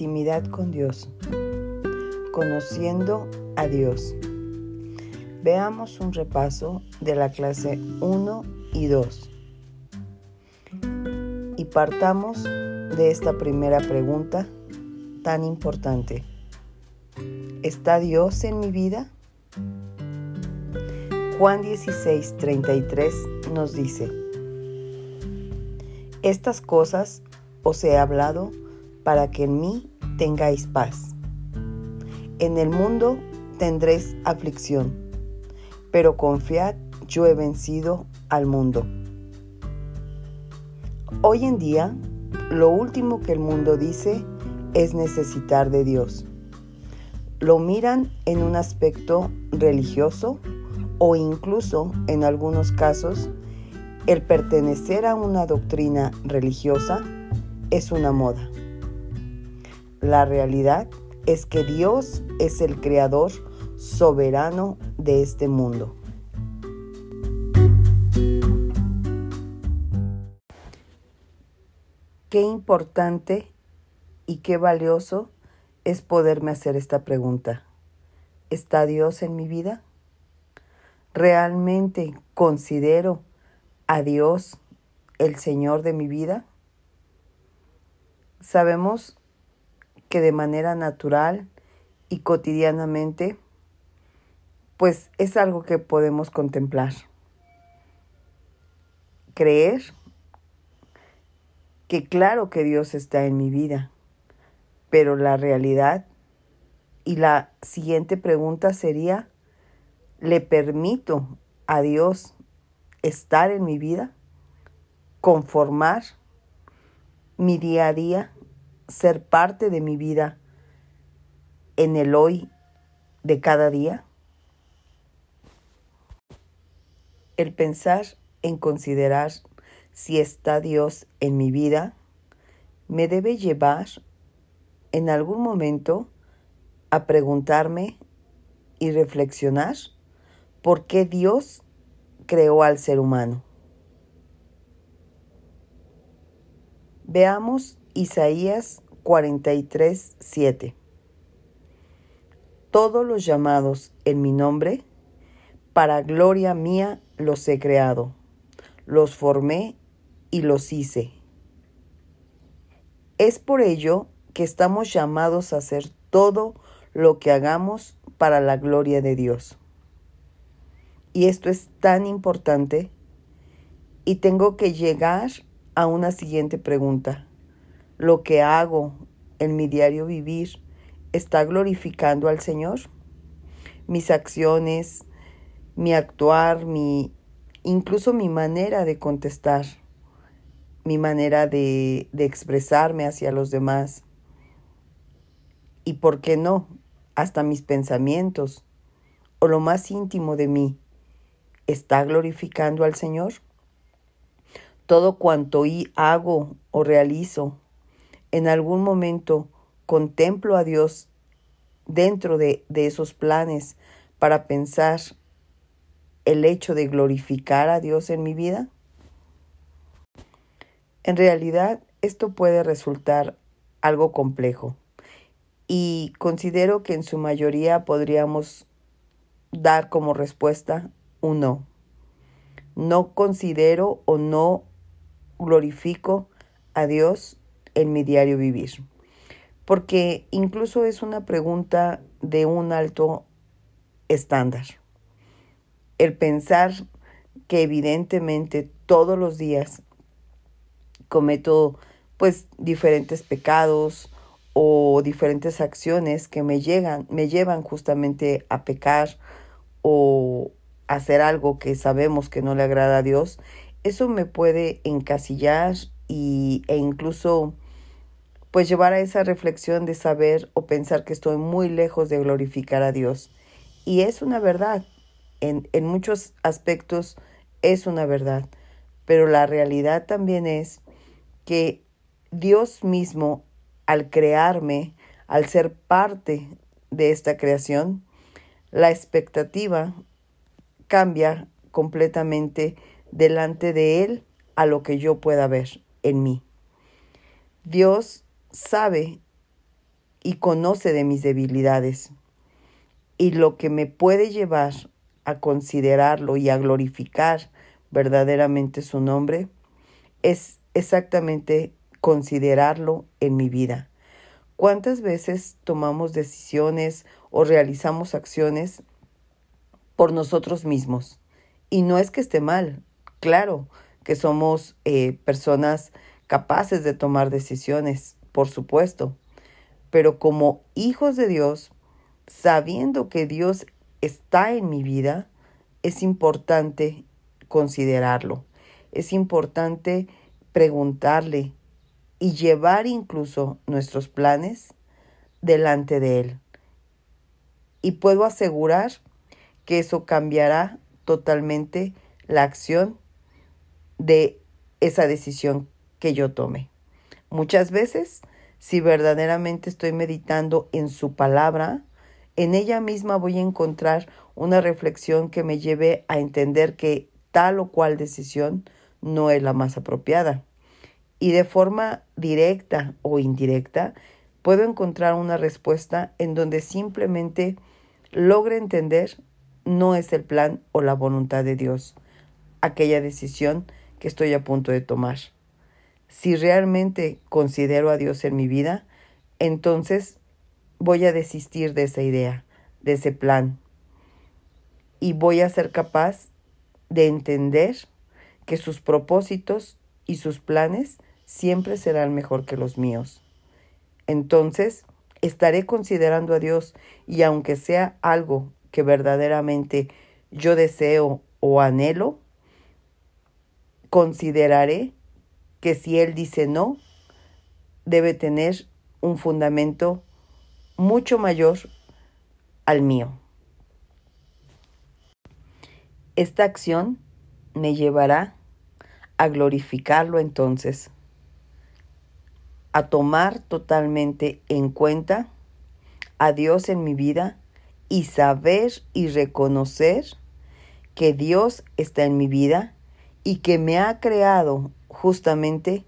Intimidad con Dios. Conociendo a Dios. Veamos un repaso de la clase 1 y 2. Y partamos de esta primera pregunta tan importante. ¿Está Dios en mi vida? Juan 16, 33 nos dice, Estas cosas os he hablado para que en mí tengáis paz. En el mundo tendréis aflicción, pero confiad, yo he vencido al mundo. Hoy en día, lo último que el mundo dice es necesitar de Dios. Lo miran en un aspecto religioso o incluso, en algunos casos, el pertenecer a una doctrina religiosa es una moda. La realidad es que Dios es el creador soberano de este mundo. Qué importante y qué valioso es poderme hacer esta pregunta. ¿Está Dios en mi vida? ¿Realmente considero a Dios el Señor de mi vida? Sabemos que de manera natural y cotidianamente, pues es algo que podemos contemplar. Creer que claro que Dios está en mi vida, pero la realidad y la siguiente pregunta sería, le permito a Dios estar en mi vida, conformar mi día a día, ser parte de mi vida en el hoy de cada día? El pensar en considerar si está Dios en mi vida me debe llevar en algún momento a preguntarme y reflexionar por qué Dios creó al ser humano. Veamos Isaías 43, 7. Todos los llamados en mi nombre, para gloria mía los he creado, los formé y los hice. Es por ello que estamos llamados a hacer todo lo que hagamos para la gloria de Dios. Y esto es tan importante y tengo que llegar a una siguiente pregunta. ¿Lo que hago en mi diario vivir está glorificando al Señor? Mis acciones, mi actuar, mi incluso mi manera de contestar, mi manera de, de expresarme hacia los demás. Y por qué no, hasta mis pensamientos o lo más íntimo de mí está glorificando al Señor? Todo cuanto hago o realizo, en algún momento contemplo a Dios dentro de, esos planes para pensar el hecho de glorificar a Dios en mi vida? En realidad, esto puede resultar algo complejo y considero que en su mayoría podríamos dar como respuesta un no. No considero o no glorifico a Dios en mi diario vivir. Porque incluso es una pregunta de un alto estándar. El pensar que evidentemente todos los días cometo pues diferentes pecados o diferentes acciones que me llegan, me llevan justamente a pecar o hacer algo que sabemos que no le agrada a Dios, eso me puede encasillar y, e incluso pues llevar a esa reflexión de saber o pensar que estoy muy lejos de glorificar a Dios. Y es una verdad, en, en muchos aspectos es una verdad, pero la realidad también es que Dios mismo, al crearme, al ser parte de esta creación, la expectativa cambia completamente delante de Él a lo que yo pueda ver en mí. Dios sabe y conoce de mis debilidades. Y lo que me puede llevar a considerarlo y a glorificar verdaderamente su nombre es exactamente considerarlo en mi vida. ¿Cuántas veces tomamos decisiones o realizamos acciones por nosotros mismos? Y no es que esté mal, claro que somos eh, personas capaces de tomar decisiones, por supuesto, pero como hijos de Dios, sabiendo que Dios está en mi vida, es importante considerarlo. Es importante preguntarle y llevar incluso nuestros planes delante de Él. Y puedo asegurar que eso cambiará totalmente la acción de esa decisión que yo tome. Muchas veces, si verdaderamente estoy meditando en su palabra, en ella misma voy a encontrar una reflexión que me lleve a entender que tal o cual decisión no es la más apropiada. Y de forma directa o indirecta, puedo encontrar una respuesta en donde simplemente logre entender no es el plan o la voluntad de Dios, aquella decisión que estoy a punto de tomar. Si realmente considero a Dios en mi vida, entonces voy a desistir de esa idea, de ese plan, y voy a ser capaz de entender que sus propósitos y sus planes siempre serán mejor que los míos. Entonces, estaré considerando a Dios y aunque sea algo que verdaderamente yo deseo o anhelo, consideraré que si Él dice no, debe tener un fundamento mucho mayor al mío. Esta acción me llevará a glorificarlo entonces, a tomar totalmente en cuenta a Dios en mi vida y saber y reconocer que Dios está en mi vida y que me ha creado justamente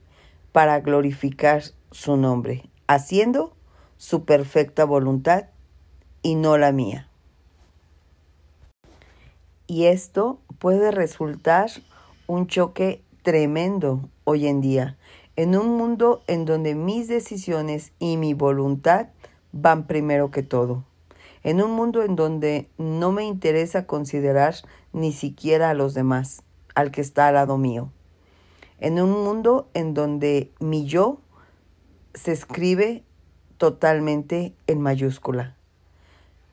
para glorificar su nombre, haciendo su perfecta voluntad y no la mía. Y esto puede resultar un choque tremendo hoy en día, en un mundo en donde mis decisiones y mi voluntad van primero que todo, en un mundo en donde no me interesa considerar ni siquiera a los demás, al que está al lado mío, en un mundo en donde mi yo se escribe totalmente en mayúscula.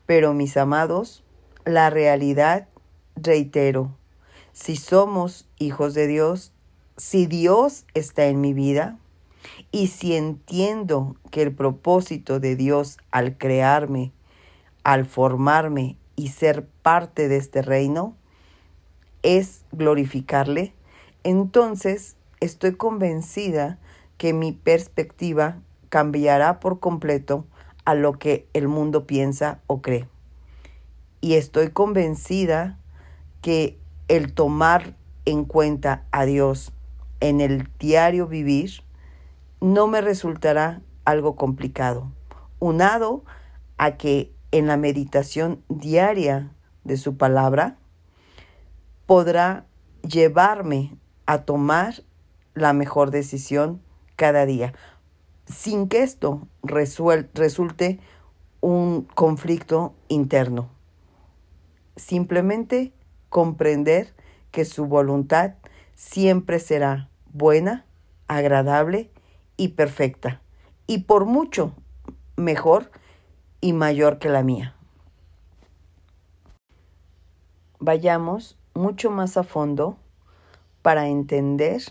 Pero mis amados, la realidad reitero, si somos hijos de Dios, si Dios está en mi vida y si entiendo que el propósito de Dios al crearme, al formarme y ser parte de este reino es glorificarle, entonces estoy convencida que mi perspectiva cambiará por completo a lo que el mundo piensa o cree. Y estoy convencida que el tomar en cuenta a Dios en el diario vivir no me resultará algo complicado, unado a que en la meditación diaria de su palabra podrá llevarme a tomar la mejor decisión cada día, sin que esto resulte un conflicto interno. Simplemente comprender que su voluntad siempre será buena, agradable y perfecta, y por mucho mejor y mayor que la mía. Vayamos mucho más a fondo para entender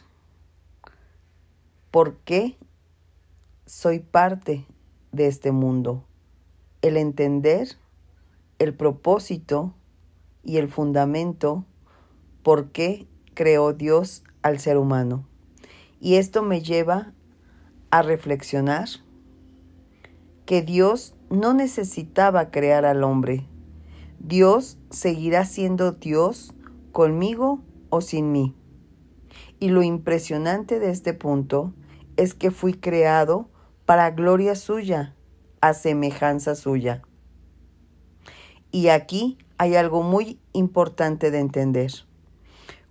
por qué soy parte de este mundo. El entender el propósito y el fundamento por qué creó Dios al ser humano. Y esto me lleva a reflexionar que Dios no necesitaba crear al hombre. Dios seguirá siendo Dios conmigo o sin mí. Y lo impresionante de este punto es que fui creado para gloria suya a semejanza suya. Y aquí hay algo muy importante de entender.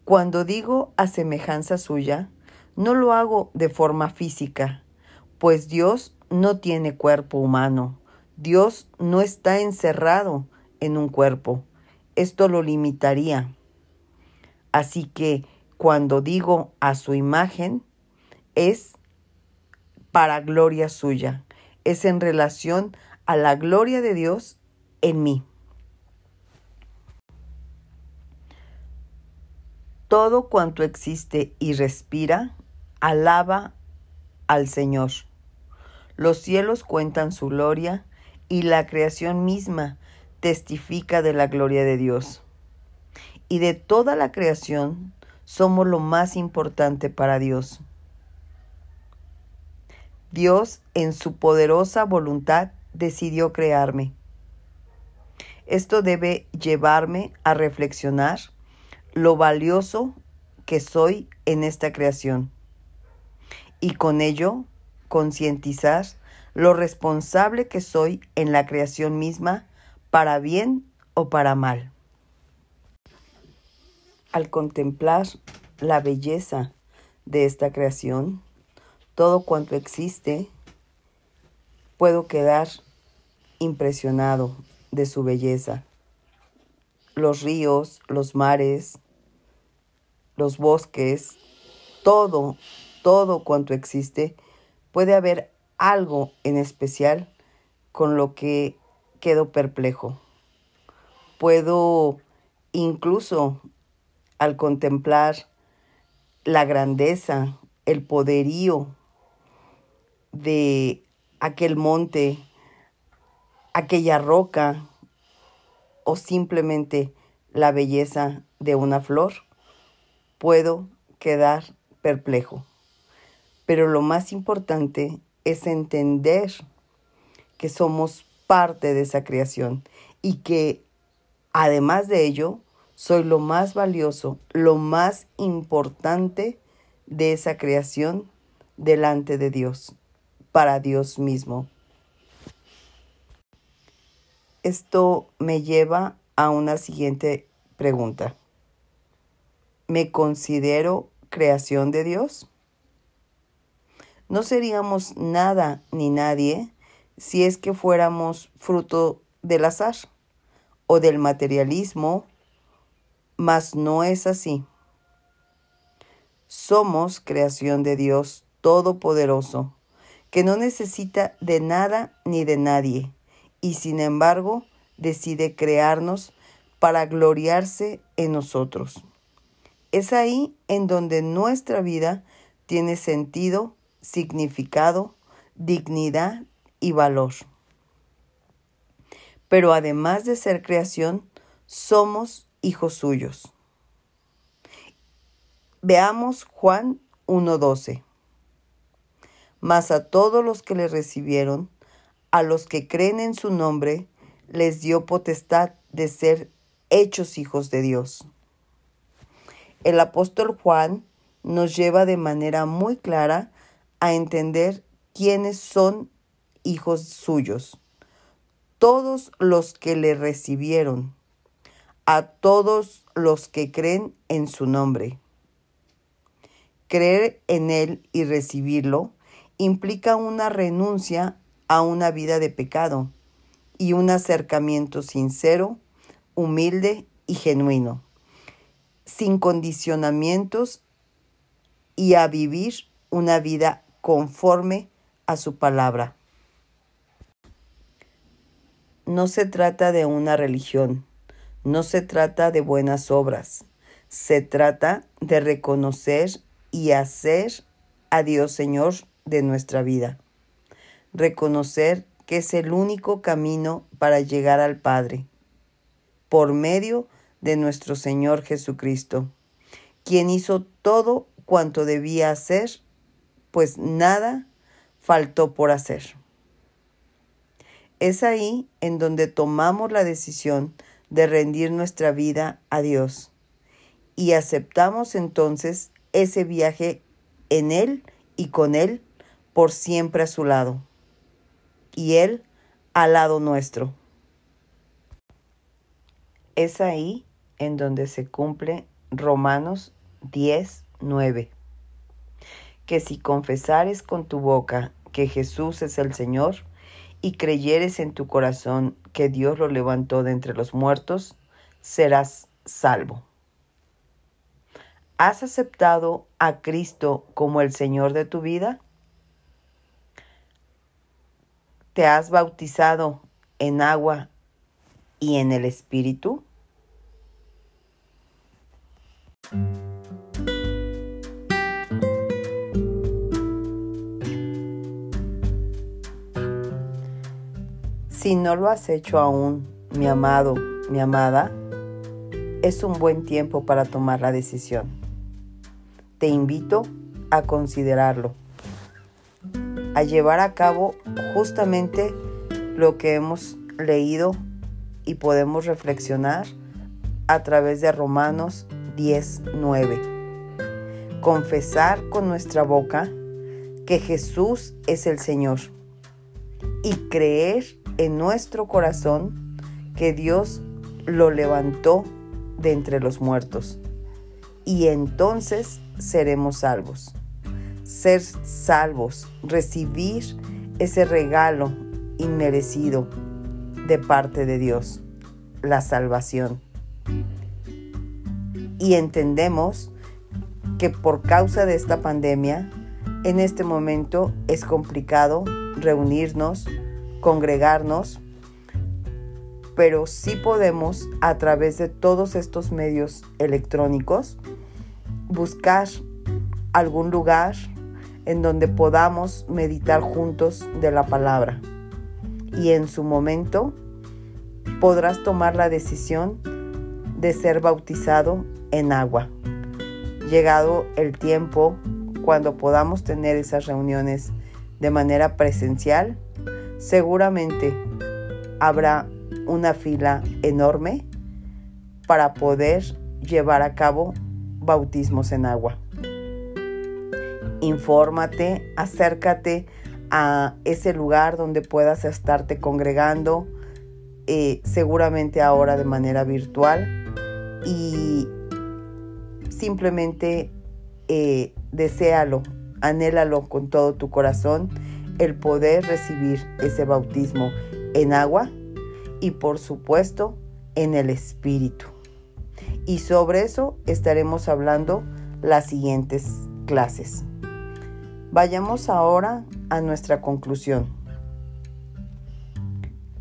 Cuando digo a semejanza suya, no lo hago de forma física, pues Dios no tiene cuerpo humano. Dios no está encerrado en un cuerpo. Esto lo limitaría. Así que cuando digo a su imagen, es para gloria suya. Es en relación a la gloria de Dios en mí. Todo cuanto existe y respira, alaba al Señor. Los cielos cuentan su gloria y la creación misma testifica de la gloria de Dios. Y de toda la creación somos lo más importante para Dios. Dios en su poderosa voluntad decidió crearme. Esto debe llevarme a reflexionar lo valioso que soy en esta creación y con ello concientizar lo responsable que soy en la creación misma para bien o para mal. Al contemplar la belleza de esta creación, todo cuanto existe, puedo quedar impresionado de su belleza. Los ríos, los mares, los bosques, todo, todo cuanto existe, puede haber algo en especial con lo que quedo perplejo. Puedo incluso al contemplar la grandeza, el poderío de aquel monte, aquella roca o simplemente la belleza de una flor, puedo quedar perplejo. Pero lo más importante es entender que somos parte de esa creación y que además de ello, soy lo más valioso, lo más importante de esa creación delante de Dios, para Dios mismo. Esto me lleva a una siguiente pregunta. ¿Me considero creación de Dios? No seríamos nada ni nadie si es que fuéramos fruto del azar o del materialismo, mas no es así. Somos creación de Dios Todopoderoso, que no necesita de nada ni de nadie, y sin embargo decide crearnos para gloriarse en nosotros. Es ahí en donde nuestra vida tiene sentido, significado, dignidad y valor. Pero además de ser creación, somos hijos suyos. Veamos Juan 1.12. Mas a todos los que le recibieron, a los que creen en su nombre, les dio potestad de ser hechos hijos de Dios. El apóstol Juan nos lleva de manera muy clara a entender quiénes son hijos suyos. Todos los que le recibieron, a todos los que creen en su nombre. Creer en Él y recibirlo implica una renuncia a una vida de pecado y un acercamiento sincero, humilde y genuino sin condicionamientos y a vivir una vida conforme a su palabra. No se trata de una religión, no se trata de buenas obras, se trata de reconocer y hacer a Dios Señor de nuestra vida. Reconocer que es el único camino para llegar al Padre, por medio de nuestro Señor Jesucristo, quien hizo todo cuanto debía hacer, pues nada faltó por hacer. Es ahí en donde tomamos la decisión de rendir nuestra vida a Dios y aceptamos entonces ese viaje en Él y con Él por siempre a su lado. Y Él al lado nuestro. Es ahí en donde se cumple Romanos 10, 9. Que si confesares con tu boca que Jesús es el Señor y creyeres en tu corazón que Dios lo levantó de entre los muertos, serás salvo. ¿Has aceptado a Cristo como el Señor de tu vida? ¿Te has bautizado en agua y en el Espíritu? Si no lo has hecho aún, mi amado, mi amada, es un buen tiempo para tomar la decisión. Te invito a considerarlo, a llevar a cabo justamente lo que hemos leído y podemos reflexionar a través de Romanos 10:9. Confesar con nuestra boca que Jesús es el Señor y creer en nuestro corazón que Dios lo levantó de entre los muertos. Y entonces seremos salvos. Ser salvos, recibir ese regalo inmerecido de parte de Dios, la salvación. Y entendemos que por causa de esta pandemia, en este momento es complicado reunirnos, congregarnos, pero sí podemos a través de todos estos medios electrónicos buscar algún lugar en donde podamos meditar juntos de la palabra. Y en su momento podrás tomar la decisión de ser bautizado en agua. Llegado el tiempo cuando podamos tener esas reuniones de manera presencial, seguramente habrá una fila enorme para poder llevar a cabo bautismos en agua. Infórmate, acércate a ese lugar donde puedas estarte congregando, eh, seguramente ahora de manera virtual, y simplemente eh, deséalo, anhélalo con todo tu corazón el poder recibir ese bautismo en agua y por supuesto en el Espíritu. Y sobre eso estaremos hablando las siguientes clases. Vayamos ahora a nuestra conclusión.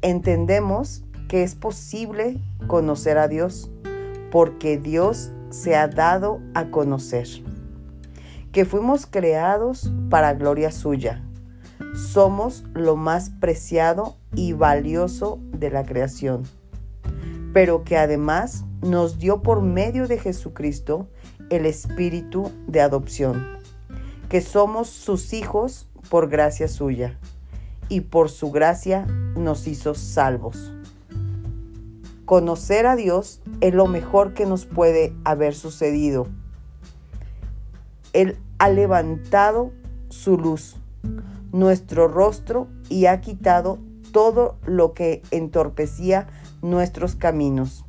Entendemos que es posible conocer a Dios porque Dios se ha dado a conocer, que fuimos creados para gloria suya. Somos lo más preciado y valioso de la creación, pero que además nos dio por medio de Jesucristo el espíritu de adopción, que somos sus hijos por gracia suya, y por su gracia nos hizo salvos. Conocer a Dios es lo mejor que nos puede haber sucedido. Él ha levantado su luz nuestro rostro y ha quitado todo lo que entorpecía nuestros caminos.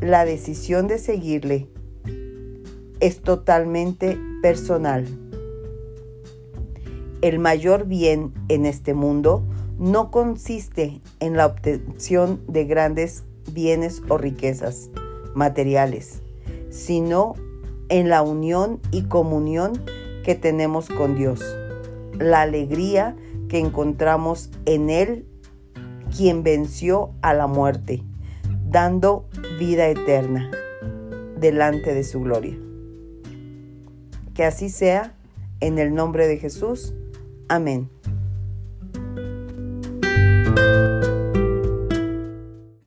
La decisión de seguirle es totalmente personal. El mayor bien en este mundo no consiste en la obtención de grandes bienes o riquezas materiales, sino en la unión y comunión que tenemos con Dios la alegría que encontramos en Él, quien venció a la muerte, dando vida eterna delante de su gloria. Que así sea, en el nombre de Jesús. Amén.